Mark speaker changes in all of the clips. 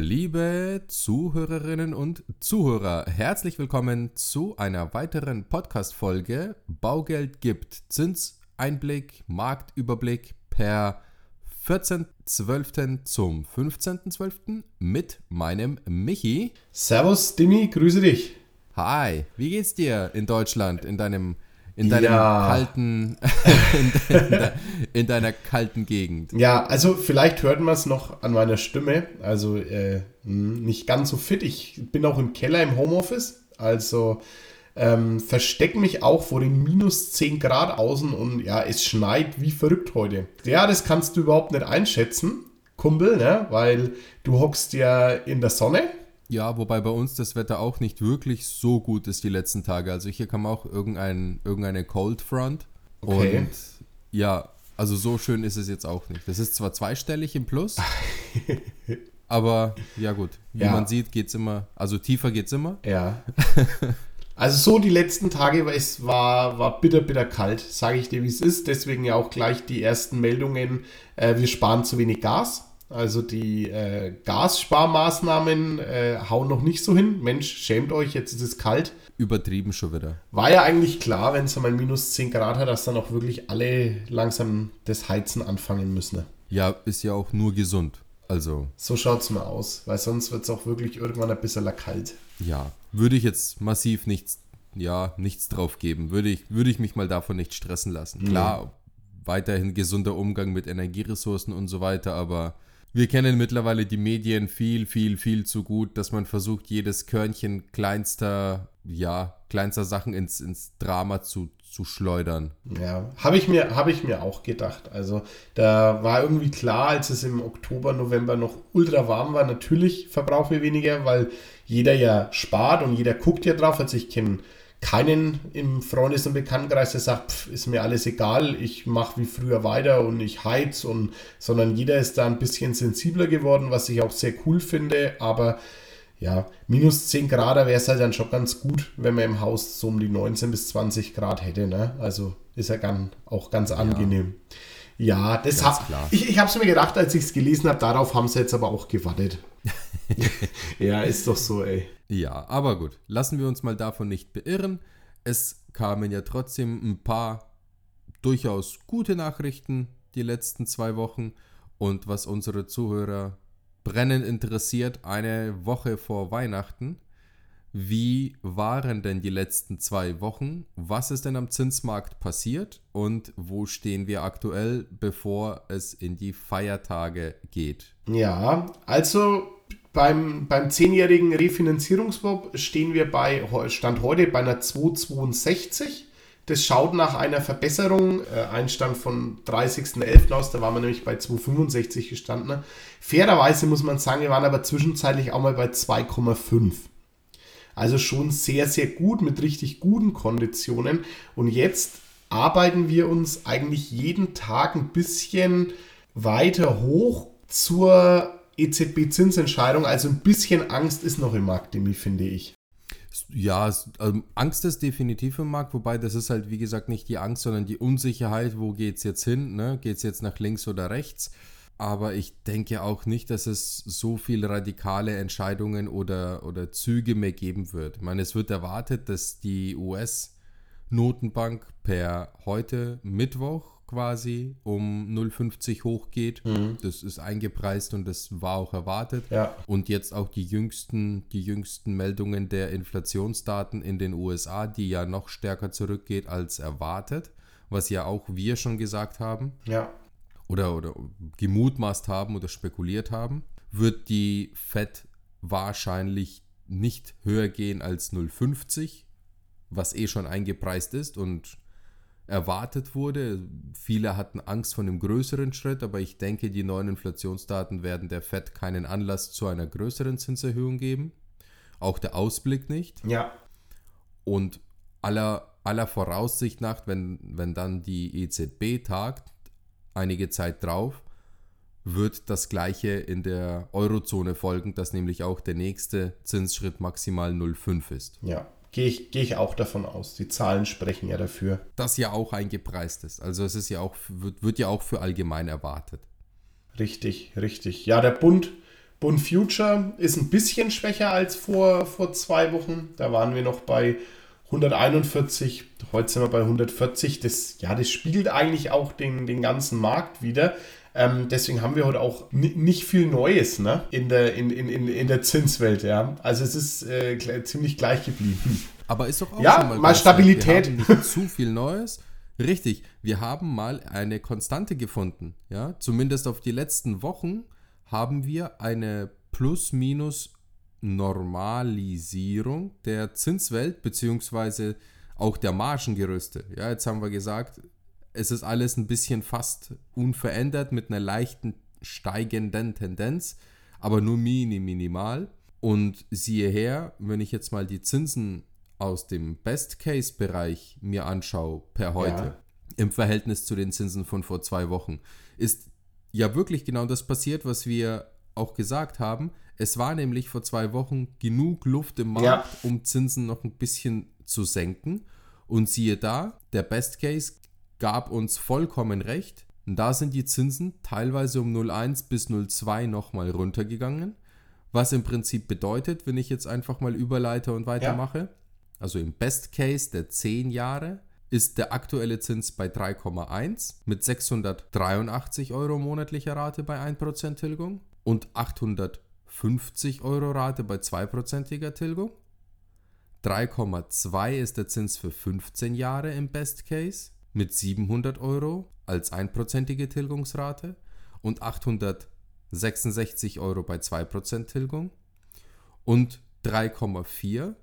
Speaker 1: Liebe Zuhörerinnen und Zuhörer, herzlich willkommen zu einer weiteren Podcast-Folge Baugeld gibt Zinseinblick, Marktüberblick per 14.12. zum 15.12. mit meinem Michi.
Speaker 2: Servus, Dimi, grüße dich.
Speaker 1: Hi, wie geht's dir in Deutschland, in deinem in deinem
Speaker 2: Ja.
Speaker 1: kalten, in, in, de- in deiner kalten Gegend.
Speaker 2: Ja, also vielleicht hört man es noch an meiner Stimme. Also äh, mh, nicht ganz so fit. Ich bin auch im Keller im Homeoffice. Also ähm, versteck mich auch vor den minus 10 Grad außen und ja, es schneit wie verrückt heute. Ja, das kannst du überhaupt nicht einschätzen, Kumpel, ne? weil du hockst ja in der Sonne.
Speaker 1: Ja, wobei bei uns das Wetter auch nicht wirklich so gut ist die letzten Tage. Also hier kam auch irgendein, irgendeine Cold Front.
Speaker 2: Okay.
Speaker 1: Und ja, also so schön ist es jetzt auch nicht. Das ist zwar zweistellig im Plus, aber ja gut, wie
Speaker 2: Ja.
Speaker 1: man sieht, geht's immer, also tiefer geht's immer.
Speaker 2: Ja. Also so die letzten Tage, weil es war, war bitter, bitter kalt, sage ich dir, wie es ist. Deswegen ja auch gleich die ersten Meldungen, äh, wir sparen zu wenig Gas. Also die äh, Gassparmaßnahmen äh, hauen noch nicht so hin. Mensch, schämt euch, jetzt ist es kalt.
Speaker 1: Übertrieben schon wieder.
Speaker 2: War ja eigentlich klar, wenn es einmal minus 10 Grad hat, dass dann auch wirklich alle langsam das Heizen anfangen müssen.
Speaker 1: Ja, ist ja auch nur gesund. Also
Speaker 2: So schaut es mal aus, weil sonst wird es auch wirklich irgendwann ein bisschen kalt.
Speaker 1: ja, würde ich jetzt massiv nichts, ja, nichts drauf geben. Würde ich, würde ich mich mal davon nicht stressen lassen. Klar, weiterhin gesunder Umgang mit Energieressourcen und so weiter, aber wir kennen mittlerweile die Medien viel, viel, viel zu gut, dass man versucht, jedes Körnchen kleinster, ja, kleinster Sachen ins, ins Drama zu, zu schleudern.
Speaker 2: Ja, habe ich, mir- hab ich mir auch gedacht. Also da war irgendwie klar, als es im Oktober, November noch ultra warm war, natürlich verbrauchen wir weniger, weil jeder ja spart und jeder guckt ja drauf. Also ich kenne keinen im Freundes- und Bekanntenkreis, der sagt, pff, ist mir alles egal, ich mache wie früher weiter und ich heiz und sondern jeder ist da ein bisschen sensibler geworden, was ich auch sehr cool finde, aber ja, minus 10 Grad, da wäre es halt dann schon ganz gut, wenn man im Haus so um die 19 bis 20 Grad hätte, ne? Also ist ja ganz, auch ganz angenehm. Ja, das
Speaker 1: Ganz
Speaker 2: hab,
Speaker 1: klar.
Speaker 2: ich, ich habe es mir gedacht, als ich es gelesen habe, darauf haben sie jetzt aber auch gewartet. ja, ist doch so, ey.
Speaker 1: Ja, aber gut, lassen wir uns mal davon nicht beirren. Es kamen ja trotzdem ein paar durchaus gute Nachrichten die letzten zwei Wochen. Und was unsere Zuhörer brennend interessiert, eine Woche vor Weihnachten. Wie waren denn die letzten zwei Wochen? Was ist denn am Zinsmarkt passiert? Und wo stehen wir aktuell, bevor es in die Feiertage geht?
Speaker 2: Ja, also beim, beim 10-jährigen Refinanzierungswop stehen wir bei Stand heute bei einer 2,62. Das schaut nach einer Verbesserung, äh, ein Stand von 30.11. aus, da waren wir nämlich bei 2,65 gestanden. Fairerweise muss man sagen, wir waren aber zwischenzeitlich auch mal bei 2,5. Also schon sehr, sehr gut mit richtig guten Konditionen. Und jetzt arbeiten wir uns eigentlich jeden Tag ein bisschen weiter hoch zur EZB-Zinsentscheidung. Also ein bisschen Angst ist noch im Markt, Demi, finde ich.
Speaker 1: Ja, ähm, Angst ist definitiv im Markt, wobei das ist halt, wie gesagt, nicht die Angst, sondern die Unsicherheit, wo geht es jetzt hin, ne? geht es jetzt nach links oder rechts. Aber ich denke auch nicht, dass es so viele radikale Entscheidungen oder, oder Züge mehr geben wird. Ich meine, es wird erwartet, dass die US-Notenbank per heute Mittwoch quasi um 0,50 hochgeht. Das ist eingepreist und das war auch erwartet.
Speaker 2: Ja.
Speaker 1: Und jetzt auch die jüngsten, die jüngsten Meldungen der Inflationsdaten in den USA, die ja noch stärker zurückgeht als erwartet, was ja auch wir schon gesagt haben
Speaker 2: Ja.
Speaker 1: oder, oder gemutmaßt haben oder spekuliert haben, wird die Fed wahrscheinlich nicht höher gehen als 0,50, was eh schon eingepreist ist und erwartet wurde. Viele hatten Angst vor einem größeren Schritt, aber ich denke, die neuen Inflationsdaten werden der Fed keinen Anlass zu einer größeren Zinserhöhung geben. Auch der Ausblick nicht.
Speaker 2: Ja.
Speaker 1: Und aller, aller Voraussicht nach, wenn, wenn dann die EZB tagt, einige Zeit drauf, wird das gleiche in der Eurozone folgen, dass nämlich auch der nächste Zinsschritt maximal 0,5 ist.
Speaker 2: Ja. Gehe ich, gehe ich auch davon aus. Die Zahlen sprechen ja dafür.
Speaker 1: Das ja auch eingepreist ist. Also es ist ja auch, wird, wird ja auch für allgemein erwartet.
Speaker 2: Richtig, richtig. Ja, der Bund Bund Future ist ein bisschen schwächer als vor, vor zwei Wochen. Da waren wir noch bei 141, heute sind wir bei 140. Das, ja, das spiegelt eigentlich auch den, den ganzen Markt wieder. Ähm, deswegen haben wir heute auch nicht viel Neues ne? in, der, in, in, in der Zinswelt. Ja? Also es ist äh, ziemlich gleich geblieben.
Speaker 1: Aber ist doch auch
Speaker 2: ja, mal, mal Stabilität.
Speaker 1: Wir haben nicht zu viel Neues. Richtig, wir haben mal eine Konstante gefunden. Ja? Zumindest auf die letzten Wochen haben wir eine Plus-Minus- Normalisierung der Zinswelt beziehungsweise auch der Margengerüste. Ja, jetzt haben wir gesagt, es ist alles ein bisschen fast unverändert mit einer leichten steigenden Tendenz, aber nur mini minimal. Und siehe her, wenn ich jetzt mal die Zinsen aus dem Best-Case-Bereich mir anschaue per heute ja. im Verhältnis zu den Zinsen von vor zwei Wochen, ist ja wirklich genau das passiert, was wir auch gesagt haben. Es war nämlich vor zwei Wochen genug Luft im Markt, ja. um Zinsen noch ein bisschen zu senken. Und siehe da, der Best Case gab uns vollkommen recht. Da sind die Zinsen teilweise um 0,1 bis 0,2 nochmal runtergegangen. Was im Prinzip bedeutet, wenn ich jetzt einfach mal überleite und weitermache, ja. also im Best Case der 10 Jahre, ist der aktuelle Zins bei 3,1 mit 683 Euro monatlicher Rate bei 1% Tilgung und 850 Euro Rate bei 2%iger Tilgung. 3,2 ist der Zins für 15 Jahre im Best Case mit 700 Euro als 1%ige Tilgungsrate und 866 Euro bei 2% Tilgung und 3,4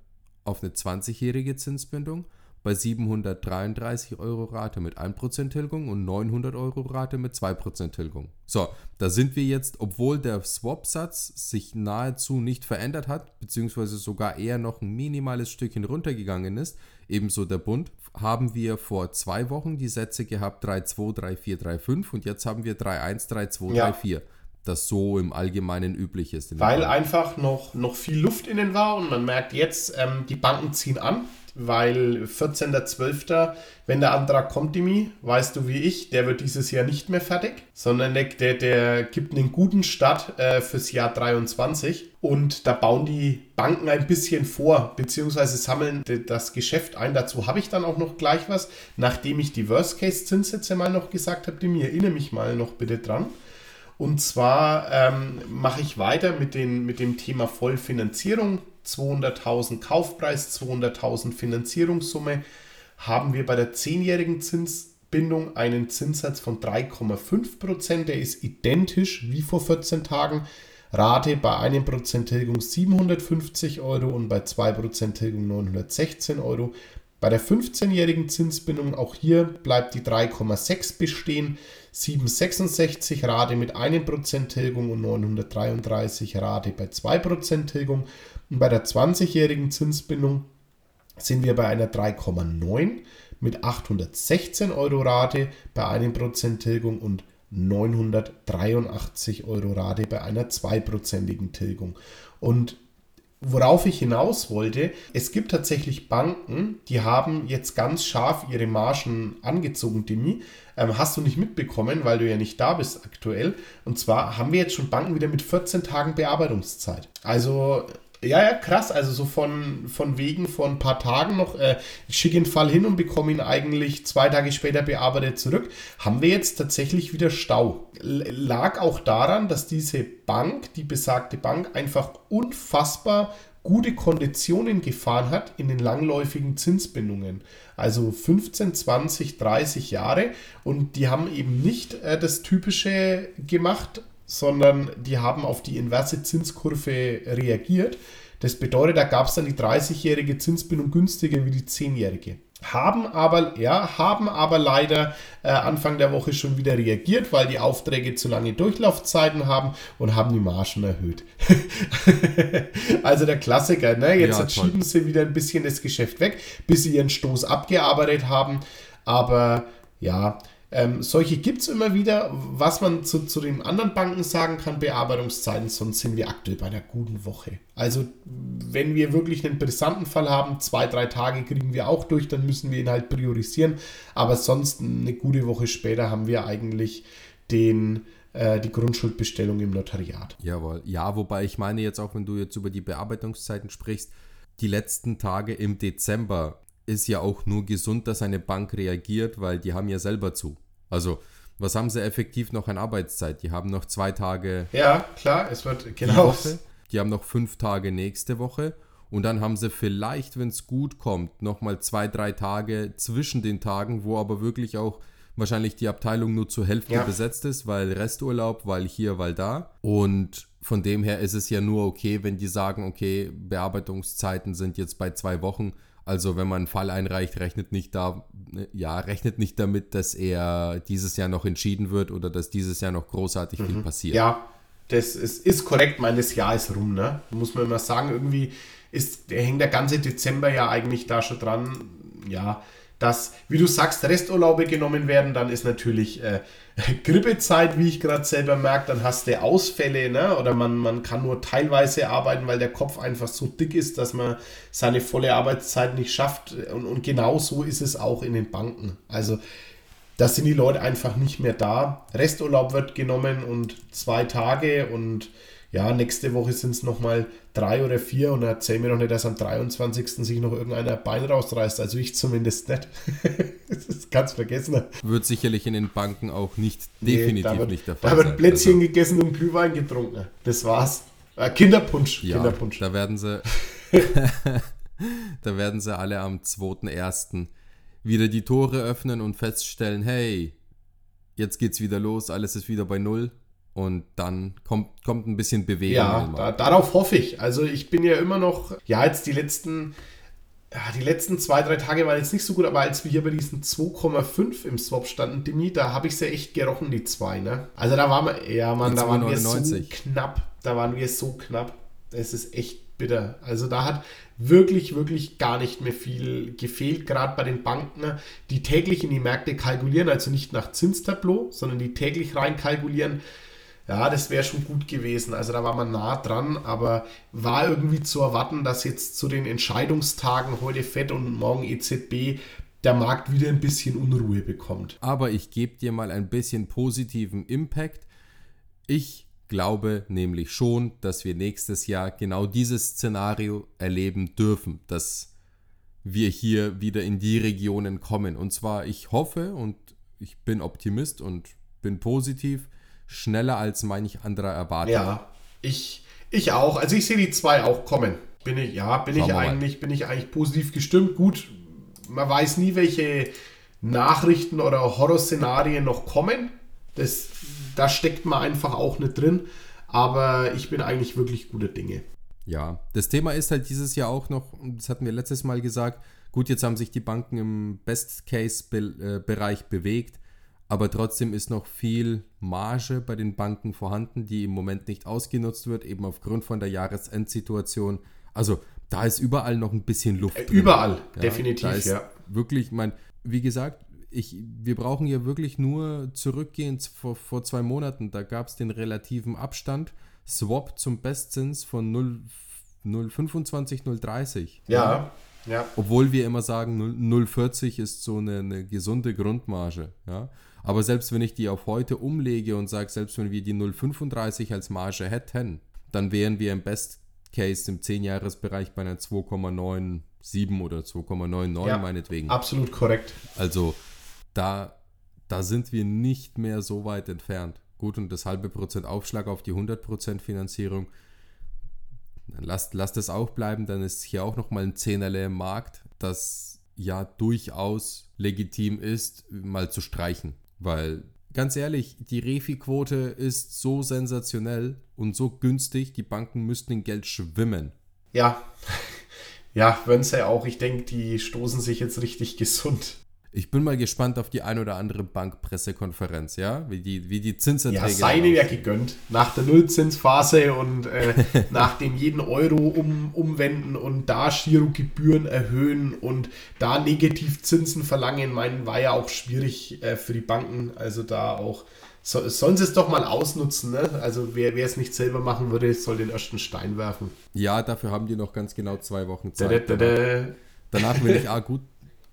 Speaker 1: auf eine 20-jährige Zinsbindung bei 733 Euro Rate mit 1% Tilgung und 900 Euro Rate mit 2% Tilgung. So, da sind wir jetzt, obwohl der Swap-Satz sich nahezu nicht verändert hat, beziehungsweise sogar eher noch ein minimales Stückchen runtergegangen ist, ebenso der Bund, haben wir vor zwei Wochen die Sätze gehabt 3,2, 3,4, 3,5 und jetzt haben wir 3,1, 3,2, ja. 3,4 das so im Allgemeinen üblich ist.
Speaker 2: Weil einfach noch, noch viel Luft innen war und man merkt jetzt, ähm, die Banken ziehen an weil 14.12., wenn der Antrag kommt, Dimi, weißt du wie ich, der wird dieses Jahr nicht mehr fertig, sondern der, der, der gibt einen guten Start äh, fürs Jahr 23 und da bauen die Banken ein bisschen vor, beziehungsweise sammeln das Geschäft ein. Dazu habe ich dann auch noch gleich was, nachdem ich die Worst-Case-Zinssätze mal noch gesagt habe, Dimi, erinnere mich mal noch bitte dran. Und zwar ähm, mache ich weiter mit, den, mit dem Thema Vollfinanzierung. 200.000 Kaufpreis, 200.000 Finanzierungssumme, haben wir bei der 10-jährigen Zinsbindung einen Zinssatz von 3,5%. Der ist identisch wie vor 14 Tagen. Rate bei 1% Tilgung 750 Euro und bei 2% Tilgung 916 Euro. Bei der 15-jährigen Zinsbindung, auch hier bleibt die 3,6 bestehen. 766 Rate mit 1% Tilgung und 933 Rate bei 2% Tilgung. Und bei der 20-jährigen Zinsbindung sind wir bei einer 3,9 mit 816 Euro Rate bei 1% Tilgung und 983 Euro Rate bei einer zweiprozentigen Tilgung. Und worauf ich hinaus wollte, es gibt tatsächlich Banken, die haben jetzt ganz scharf ihre Margen angezogen, Demi. Ähm, hast du nicht mitbekommen, weil du ja nicht da bist aktuell. Und zwar haben wir jetzt schon Banken wieder mit 14 Tagen Bearbeitungszeit. Also ja, ja, krass. Also so von, von wegen von ein paar Tagen noch, äh, schicke den Fall hin und bekomme ihn eigentlich zwei Tage später bearbeitet zurück. Haben wir jetzt tatsächlich wieder Stau. Lag auch daran, dass diese Bank, die besagte Bank, einfach unfassbar gute Konditionen gefahren hat in den langläufigen Zinsbindungen. Also 15, 20, 30 Jahre. Und die haben eben nicht äh, das Typische gemacht, sondern die haben auf die inverse Zinskurve reagiert. Das bedeutet, da gab es dann die 30-jährige Zinsbindung günstiger wie die 10-jährige. Haben aber, ja, haben aber leider äh, Anfang der Woche schon wieder reagiert, weil die Aufträge zu lange Durchlaufzeiten haben und haben die Margen erhöht. also der Klassiker, ne? Jetzt ja, schieben sie wieder ein bisschen das Geschäft weg, bis sie ihren Stoß abgearbeitet haben. Aber ja, ähm, solche gibt es immer wieder. Was man zu, zu den anderen Banken sagen kann, Bearbeitungszeiten, sonst sind wir aktuell bei einer guten Woche. Also wenn wir wirklich einen brisanten Fall haben, zwei, drei Tage kriegen wir auch durch, dann müssen wir ihn halt priorisieren. Aber sonst eine gute Woche später haben wir eigentlich den äh, die Grundschuldbestellung im Notariat.
Speaker 1: Jawohl. Ja, wobei ich meine jetzt auch, wenn du jetzt über die Bearbeitungszeiten sprichst, die letzten Tage im Dezember ist ja auch nur gesund, dass eine Bank reagiert, weil die haben ja selber zu. Also, was haben sie effektiv noch an Arbeitszeit? Die haben noch zwei Tage.
Speaker 2: Ja, klar, es wird genau.
Speaker 1: Die, die haben noch fünf Tage nächste Woche. Und dann haben sie vielleicht, wenn es gut kommt, nochmal zwei, drei Tage zwischen den Tagen, wo aber wirklich auch wahrscheinlich die Abteilung nur zur Hälfte ja. besetzt ist, weil Resturlaub, weil hier, weil da. Und von dem her ist es ja nur okay, wenn die sagen, okay, Bearbeitungszeiten sind jetzt bei zwei Wochen. Also wenn man einen Fall einreicht, rechnet nicht da, ja, rechnet nicht damit, dass er dieses Jahr noch entschieden wird oder dass dieses Jahr noch großartig mhm. viel passiert.
Speaker 2: Ja, das ist, ist korrekt, meines Jahr ist rum, ne? Muss man immer sagen, irgendwie ist, hängt der ganze Dezember ja eigentlich da schon dran. Ja, dass, wie du sagst, Resturlaube genommen werden, dann ist natürlich äh, Grippezeit, wie ich gerade selber merke, dann hast du Ausfälle, ne? oder man, man kann nur teilweise arbeiten, weil der Kopf einfach so dick ist, dass man seine volle Arbeitszeit nicht schafft. Und, und genau so ist es auch in den Banken. Also da sind die Leute einfach nicht mehr da. Resturlaub wird genommen und zwei Tage und ja, nächste Woche sind es nochmal drei oder vier und erzähl mir noch nicht, dass am 23. sich noch irgendeiner Bein rausreißt. Also ich zumindest nicht. das ist ganz vergessen.
Speaker 1: Wird sicherlich in den Banken auch nicht, nee, definitiv
Speaker 2: wird,
Speaker 1: nicht
Speaker 2: der Fall. Da wird Plätzchen also. gegessen und Glühwein getrunken. Das war's. Äh, Kinderpunsch.
Speaker 1: Ja,
Speaker 2: Kinderpunsch.
Speaker 1: Da werden sie. da werden sie alle am 2.1. wieder die Tore öffnen und feststellen, hey, jetzt geht's wieder los, alles ist wieder bei Null und dann kommt, kommt ein bisschen Bewegung.
Speaker 2: Ja, da, darauf hoffe ich. Also ich bin ja immer noch, ja, jetzt die letzten, ja, die letzten zwei, drei Tage waren jetzt nicht so gut, aber als wir hier bei diesen 2,5 im Swap standen, Demi, da habe ich es ja echt gerochen, die zwei, ne? Also da waren wir, ja, Mann, da waren wir so knapp. Da waren wir so knapp. Es ist echt bitter. Also da hat wirklich, wirklich gar nicht mehr viel gefehlt, gerade bei den Banken, die täglich in die Märkte kalkulieren, also nicht nach Zinstableau, sondern die täglich rein kalkulieren ja, das wäre schon gut gewesen. Also da war man nah dran, aber war irgendwie zu erwarten, dass jetzt zu den Entscheidungstagen heute FED und morgen EZB der Markt wieder ein bisschen Unruhe bekommt.
Speaker 1: Aber ich gebe dir mal ein bisschen positiven Impact. Ich glaube nämlich schon, dass wir nächstes Jahr genau dieses Szenario erleben dürfen, dass wir hier wieder in die Regionen kommen. Und zwar, ich hoffe und ich bin Optimist und bin positiv, schneller als manch anderer erwartet.
Speaker 2: Ja, ich, ich auch. Also ich sehe die zwei auch kommen. Bin ich, ja, bin ich eigentlich, bin ich eigentlich positiv gestimmt. Gut, man weiß nie, welche Nachrichten oder Horrorszenarien noch kommen. Das, da steckt man einfach auch nicht drin. Aber ich bin eigentlich wirklich guter Dinge.
Speaker 1: Ja, das Thema ist halt dieses Jahr auch noch, das hatten wir letztes Mal gesagt, gut, jetzt haben sich die Banken im Best-Case-Bereich bewegt aber trotzdem ist noch viel Marge bei den Banken vorhanden, die im Moment nicht ausgenutzt wird, eben aufgrund von der Jahresendsituation. Also da ist überall noch ein bisschen Luft. Äh,
Speaker 2: drin. Überall, ja, definitiv, ja.
Speaker 1: Wirklich, mein, wie gesagt, ich, wir brauchen ja wirklich nur zurückgehen vor, vor zwei Monaten. Da gab es den relativen Abstand. Swap zum Bestzins von 0,25, 0,30.
Speaker 2: Ja, ja.
Speaker 1: Obwohl wir immer sagen, 0,40 ist so eine, eine gesunde Grundmarge. Ja. Aber selbst wenn ich die auf heute umlege und sage, selbst wenn wir die 0,35 als Marge hätten, dann wären wir im Best Case im 10-Jahres-Bereich bei einer 2,97 oder 2,99 ja, meinetwegen.
Speaker 2: Absolut korrekt.
Speaker 1: Also da, da sind wir nicht mehr so weit entfernt. Gut, und das halbe Prozent Aufschlag auf die 100% Finanzierung, dann lasst, lasst es auch bleiben, dann ist hier auch nochmal ein Zehnerle im Markt, das ja durchaus legitim ist, mal zu streichen. Weil, ganz ehrlich, die Refi-Quote ist so sensationell und so günstig, die Banken müssten in Geld schwimmen.
Speaker 2: Ja, ja, wenn sie auch. Ich denke, die stoßen sich jetzt richtig gesund.
Speaker 1: Ich bin mal gespannt auf die ein oder andere Bankpressekonferenz, ja, wie die, wie die Zinserträge. Ja,
Speaker 2: seine ja gegönnt. Nach der Nullzinsphase und äh, nach dem jeden Euro um, umwenden und da Girogebühren erhöhen und da Negativzinsen verlangen, meinen, war ja auch schwierig äh, für die Banken. Also da auch, so, sollen sie es doch mal ausnutzen, ne? Also wer, wer es nicht selber machen würde, soll den ersten Stein werfen.
Speaker 1: Ja, dafür haben die noch ganz genau zwei Wochen Zeit. Da, da, da, danach will ich, ah gut,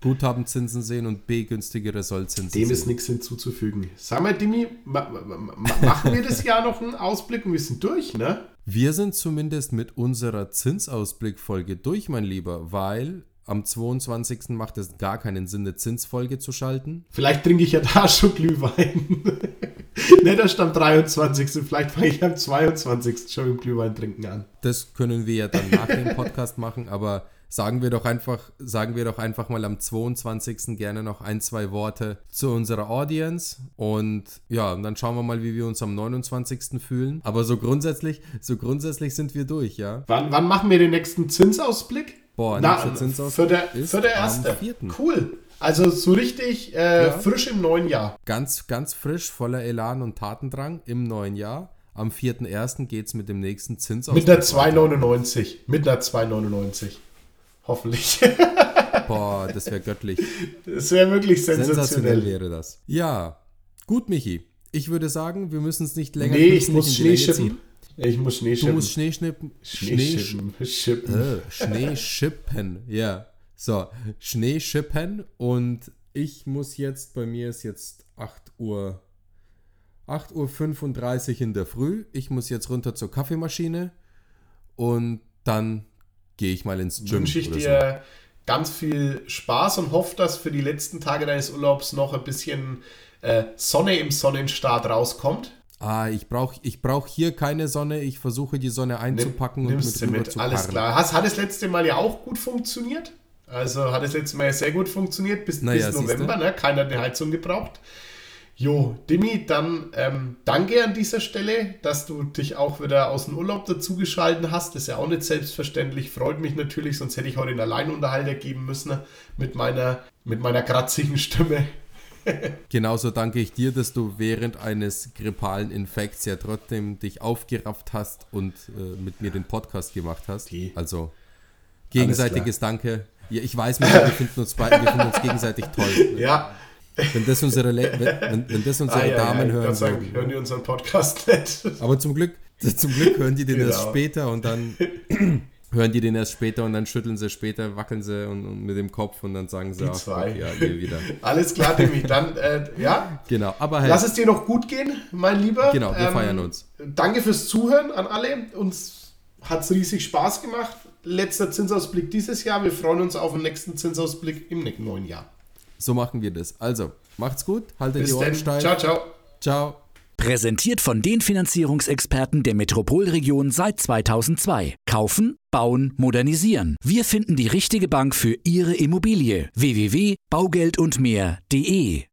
Speaker 1: Guthabenzinsen sehen und B günstigere Sollzinsen
Speaker 2: Dem
Speaker 1: sehen.
Speaker 2: ist nichts hinzuzufügen. Sag mal, Dimi, ma ma ma machen wir das Jahr noch einen Ausblick und wir sind durch, ne?
Speaker 1: Wir sind zumindest mit unserer Zinsausblickfolge durch, mein Lieber, weil am 22. macht es gar keinen Sinn, eine Zinsfolge zu schalten.
Speaker 2: Vielleicht trinke ich ja da schon Glühwein. Nicht erst am 23. Vielleicht fange ich am 22. schon mit Glühwein trinken an.
Speaker 1: Das können wir ja dann nach dem Podcast machen, aber sagen wir doch einfach, sagen wir doch einfach mal am 22. gerne noch ein, zwei Worte zu unserer Audience und ja, und dann schauen wir mal, wie wir uns am 29. fühlen. Aber so grundsätzlich, so grundsätzlich sind wir durch, ja.
Speaker 2: Wann, wann machen wir den nächsten Zinsausblick?
Speaker 1: Boah,
Speaker 2: Na,
Speaker 1: nächster Zinsausblick
Speaker 2: für der,
Speaker 1: ist
Speaker 2: für der
Speaker 1: am
Speaker 2: erste.
Speaker 1: 4..
Speaker 2: Cool. Also so richtig äh,
Speaker 1: Ja.
Speaker 2: frisch im neuen Jahr.
Speaker 1: Ganz, ganz frisch, voller Elan und Tatendrang im neuen Jahr. Am 4.1. geht es mit dem nächsten Zinsausblick.
Speaker 2: Mit einer
Speaker 1: weiter.
Speaker 2: 2,99. Mit einer 2,99. Hoffentlich.
Speaker 1: Boah, das wäre göttlich.
Speaker 2: Das wäre wirklich
Speaker 1: Sensationell
Speaker 2: sensationell.
Speaker 1: wäre das. Ja, gut, Michi. Ich würde sagen, wir müssen es nicht länger
Speaker 2: Nee, ich muss Schnee schippen. Ich muss Schnee
Speaker 1: Du
Speaker 2: schippen.
Speaker 1: musst Schnee schnippen.
Speaker 2: Schnee
Speaker 1: Schnee,
Speaker 2: schippen. schippen.
Speaker 1: äh, Schnee schippen. Ja. So, Schnee schippen und ich muss jetzt, bei mir ist jetzt 8 Uhr, 8 Uhr 35 in der Früh. Ich muss jetzt runter zur Kaffeemaschine und dann gehe ich mal ins Gym.
Speaker 2: Wünsche ich dir ganz viel Spaß und hoffe, dass für die letzten Tage deines Urlaubs noch ein bisschen äh, Sonne im Sonnenstart rauskommt.
Speaker 1: Ah, ich brauche ich brauch hier keine Sonne. Ich versuche die Sonne einzupacken und
Speaker 2: Nimmst
Speaker 1: mit rüber
Speaker 2: mit,
Speaker 1: zu
Speaker 2: alles
Speaker 1: karren.
Speaker 2: klar. Has, hat das letzte Mal ja auch gut funktioniert. Also hat das letzte Mal ja sehr gut funktioniert bis,
Speaker 1: Naja,
Speaker 2: bis. November. Ne? Keiner hat eine Heizung gebraucht. Jo, Dimi, dann ähm, danke an dieser Stelle, dass du dich auch wieder aus dem Urlaub dazugeschalten hast. Das ist ja auch nicht selbstverständlich. Freut mich natürlich, sonst hätte ich heute einen Alleinunterhalter geben müssen mit meiner, mit meiner kratzigen Stimme.
Speaker 1: Genauso danke ich dir, dass du während eines grippalen Infekts ja trotzdem dich aufgerafft hast und äh, mit mir den Podcast gemacht hast.
Speaker 2: Die.
Speaker 1: Also gegenseitiges Danke. Ja, ich weiß, wir finden uns, beide, wir finden uns gegenseitig toll.
Speaker 2: Ja,
Speaker 1: Wenn das unsere, Le wenn, wenn, das unsere
Speaker 2: Ah, ja,
Speaker 1: Damen
Speaker 2: ja,
Speaker 1: hören würden.
Speaker 2: hören die unseren Podcast nicht.
Speaker 1: Aber zum Glück, zum Glück hören die den erst
Speaker 2: Genau.
Speaker 1: später und dann hören die den erst später und dann schütteln sie später, wackeln sie und, und mit dem Kopf und dann sagen sie,
Speaker 2: Die
Speaker 1: ach,
Speaker 2: zwei.
Speaker 1: Gott, ja, ihr wieder.
Speaker 2: Alles klar, Dimi. Dann, äh, ja,
Speaker 1: Genau, aber hey,
Speaker 2: lass es dir noch gut gehen, mein Lieber. Ähm,
Speaker 1: Genau, wir feiern uns.
Speaker 2: Danke fürs Zuhören an alle. Uns hat es riesig Spaß gemacht. Letzter Zinsausblick dieses Jahr. Wir freuen uns auf den nächsten Zinsausblick im ne- neuen Jahr.
Speaker 1: So machen wir das. Also, macht's gut, haltet
Speaker 2: Bis
Speaker 1: die Ohren steif.
Speaker 2: Ciao, ciao.
Speaker 1: Ciao.
Speaker 3: Präsentiert von den Finanzierungsexperten der Metropolregion seit 2002. Kaufen, bauen, modernisieren. Wir finden die richtige Bank für Ihre Immobilie. www.baugeldundmehr.de